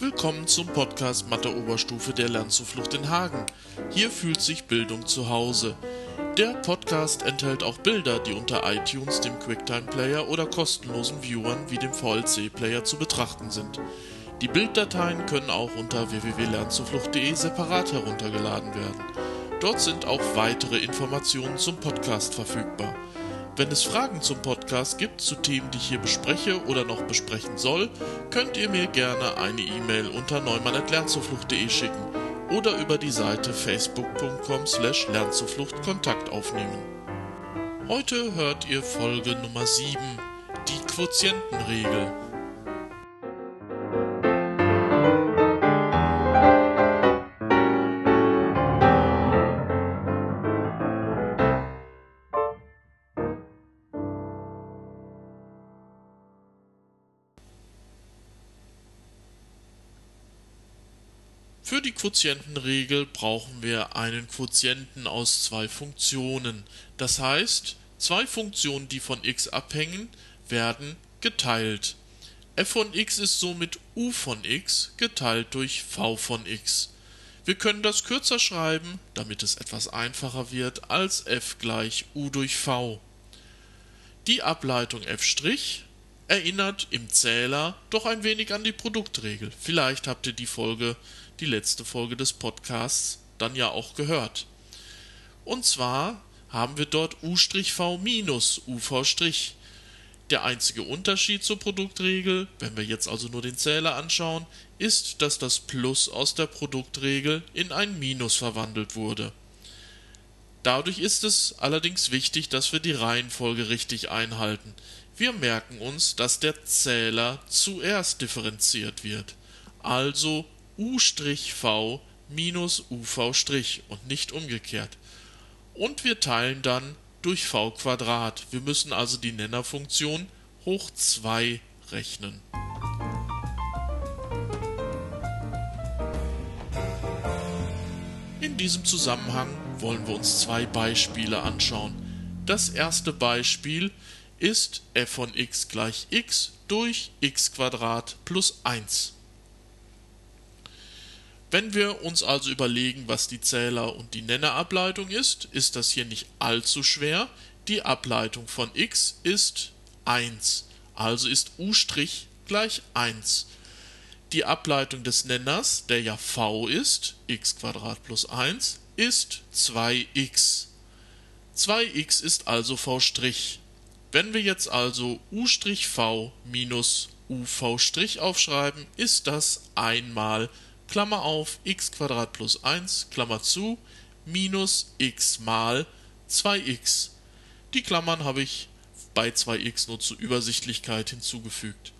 Willkommen zum Podcast Mathe Oberstufe der Lernzuflucht in Hagen. Hier fühlt sich Bildung zu Hause. Der Podcast enthält auch Bilder, die unter iTunes, dem QuickTime Player oder kostenlosen Viewern wie dem VLC Player zu betrachten sind. Die Bilddateien können auch unter www.lernzuflucht.de separat heruntergeladen werden. Dort sind auch weitere Informationen zum Podcast verfügbar. Wenn es Fragen zum Podcast gibt, zu Themen, die ich hier bespreche oder noch besprechen soll, könnt ihr mir gerne eine E-Mail unter neumann.lernzuflucht.de schicken oder über die Seite facebook.com slash lernzuflucht Kontakt aufnehmen. Heute hört ihr Folge Nummer 7, die Quotientenregel. Für die Quotientenregel brauchen wir einen Quotienten aus zwei Funktionen. Das heißt, zwei Funktionen, die von x abhängen, werden geteilt. f von x ist somit u von x geteilt durch v von x. Wir können das kürzer schreiben, damit es etwas einfacher wird, als f gleich u durch v. Die Ableitung f' erinnert im Zähler doch ein wenig an die Produktregel. Vielleicht habt ihr die Folge die letzte Folge des Podcasts dann ja auch gehört. Und zwar haben wir dort U'(V minus UV'. Der einzige Unterschied zur Produktregel, wenn wir jetzt also nur den Zähler anschauen, ist, dass das Plus aus der Produktregel in ein Minus verwandelt wurde. Dadurch ist es allerdings wichtig, dass wir die Reihenfolge richtig einhalten. Wir merken uns, dass der Zähler zuerst differenziert wird. Also u'(v) minus uv' und nicht umgekehrt. Und wir teilen dann durch v Quadrat. Wir müssen also die Nennerfunktion hoch 2 rechnen. In diesem Zusammenhang wollen wir uns zwei Beispiele anschauen. Das erste Beispiel ist f von x gleich x durch x plus 1. Wenn wir uns also überlegen, was die Zähler- und die Nennerableitung ist, ist das hier nicht allzu schwer. Die Ableitung von x ist 1, also ist u' gleich 1. Die Ableitung des Nenners, der ja v ist, x plus 1, ist 2x. 2x ist also v'. Wenn wir jetzt also u'(v) minus uv' aufschreiben, ist das einmal Klammer auf x plus 1, Klammer zu, minus x mal 2x. Die Klammern habe ich bei 2x nur zur Übersichtlichkeit hinzugefügt.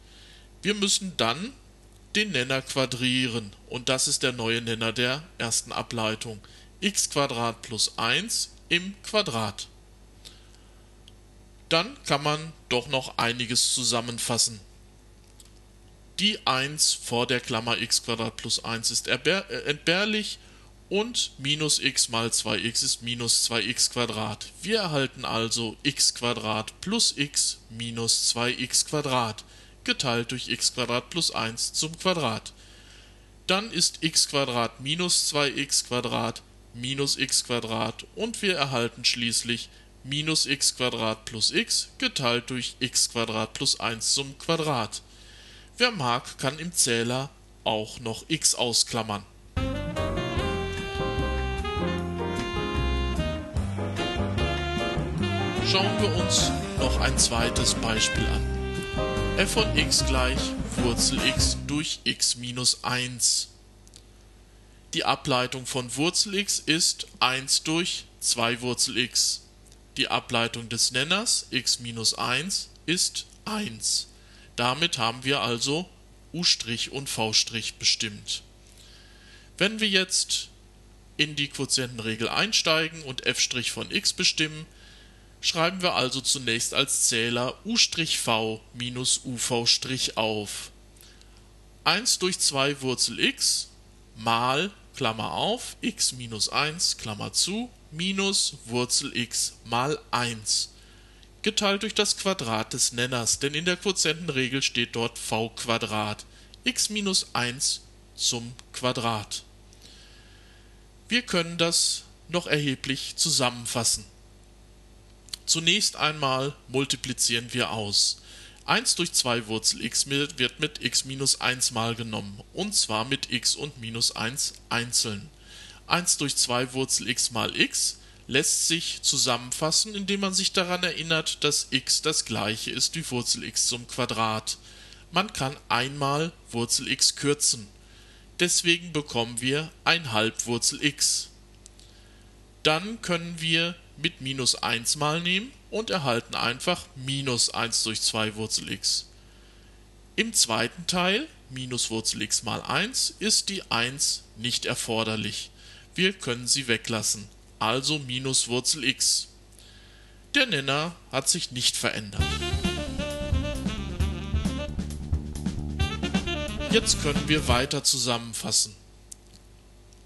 Wir müssen dann den Nenner quadrieren und das ist der neue Nenner der ersten Ableitung. x plus 1 im Quadrat. Dann kann man doch noch einiges zusammenfassen. Die 1 vor der Klammer x plus 1 ist äh, entbehrlich und minus x mal 2x ist minus 2x Quadrat. Wir erhalten also x plus x minus 2x Quadrat geteilt durch x plus 1 zum Quadrat. Dann ist x minus 2x Quadrat minus x und wir erhalten schließlich minus x plus x geteilt durch x plus 1 zum Quadrat. Wer mag, kann im Zähler auch noch x ausklammern. Schauen wir uns noch ein zweites Beispiel an. f von x gleich Wurzel x durch x minus 1. Die Ableitung von Wurzel x ist 1 durch 2 Wurzel x. Die Ableitung des Nenners x minus 1 ist 1. Damit haben wir also U' und V' bestimmt. Wenn wir jetzt in die Quotientenregel einsteigen und f' von x bestimmen, schreiben wir also zunächst als Zähler u'(v) minus uv' auf. 1 durch 2 Wurzel x mal Klammer auf x minus 1 Klammer zu minus Wurzel x mal 1 geteilt durch das Quadrat des Nenners, denn in der Quotientenregel steht dort v Quadrat. x minus 1 zum Quadrat. Wir können das noch erheblich zusammenfassen. Zunächst einmal multiplizieren wir aus. 1 durch 2 Wurzel x wird mit x minus 1 mal genommen, und zwar mit x und minus 1 einzeln. 1 durch 2 Wurzel x mal x lässt sich zusammenfassen, indem man sich daran erinnert, dass x das gleiche ist wie Wurzel x zum Quadrat. Man kann einmal Wurzel x kürzen. Deswegen bekommen wir ein Halbwurzel x. Dann können wir mit minus 1 mal nehmen und erhalten einfach minus 1 durch 2 Wurzel x. Im zweiten Teil, minus Wurzel x mal 1, ist die 1 nicht erforderlich. Wir können sie weglassen, also minus Wurzel x. Der Nenner hat sich nicht verändert. Jetzt können wir weiter zusammenfassen.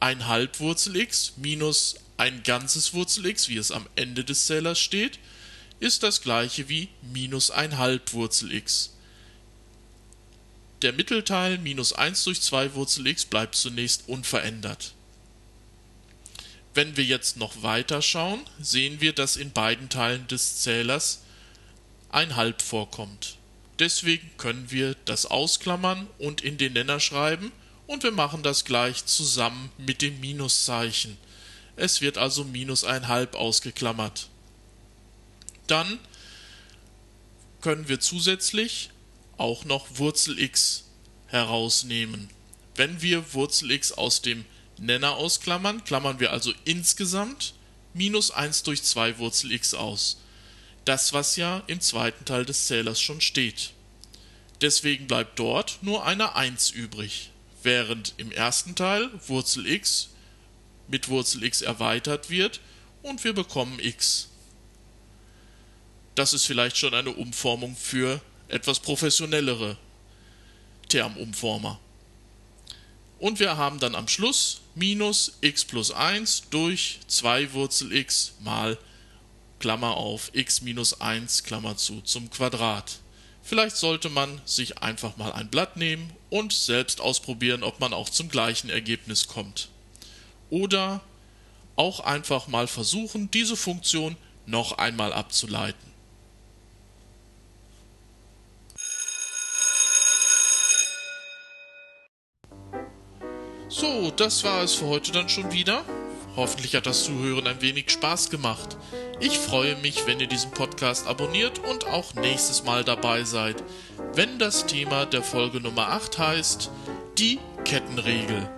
Ein Halbwurzel x minus ein ganzes Wurzel x, wie es am Ende des Zählers steht, ist das gleiche wie minus ein Halbwurzel x. Der Mittelteil minus 1 durch 2 Wurzel x bleibt zunächst unverändert. Wenn wir jetzt noch weiter schauen, sehen wir, dass in beiden Teilen des Zählers ein Halb vorkommt. Deswegen können wir das ausklammern und in den Nenner schreiben und wir machen das gleich zusammen mit dem Minuszeichen. Es wird also minus ein halb ausgeklammert. Dann können wir zusätzlich auch noch Wurzel x herausnehmen. Wenn wir Wurzel x aus dem Nenner ausklammern, klammern wir also insgesamt minus 1 durch 2 Wurzel x aus. Das, was ja im zweiten Teil des Zählers schon steht. Deswegen bleibt dort nur eine 1 übrig, während im ersten Teil Wurzel x mit Wurzel x erweitert wird und wir bekommen x. Das ist vielleicht schon eine Umformung für etwas professionellere Termumformer. Und wir haben dann am Schluss minus x plus 1 durch 2 Wurzel x mal Klammer auf x minus 1 Klammer zu zum Quadrat. Vielleicht sollte man sich einfach mal ein Blatt nehmen und selbst ausprobieren, ob man auch zum gleichen Ergebnis kommt. Oder auch einfach mal versuchen, diese Funktion noch einmal abzuleiten. So, das war es für heute dann schon wieder. Hoffentlich hat das Zuhören ein wenig Spaß gemacht. Ich freue mich, wenn ihr diesen Podcast abonniert und auch nächstes Mal dabei seid, wenn das Thema der Folge Nummer 8 heißt, die Kettenregel.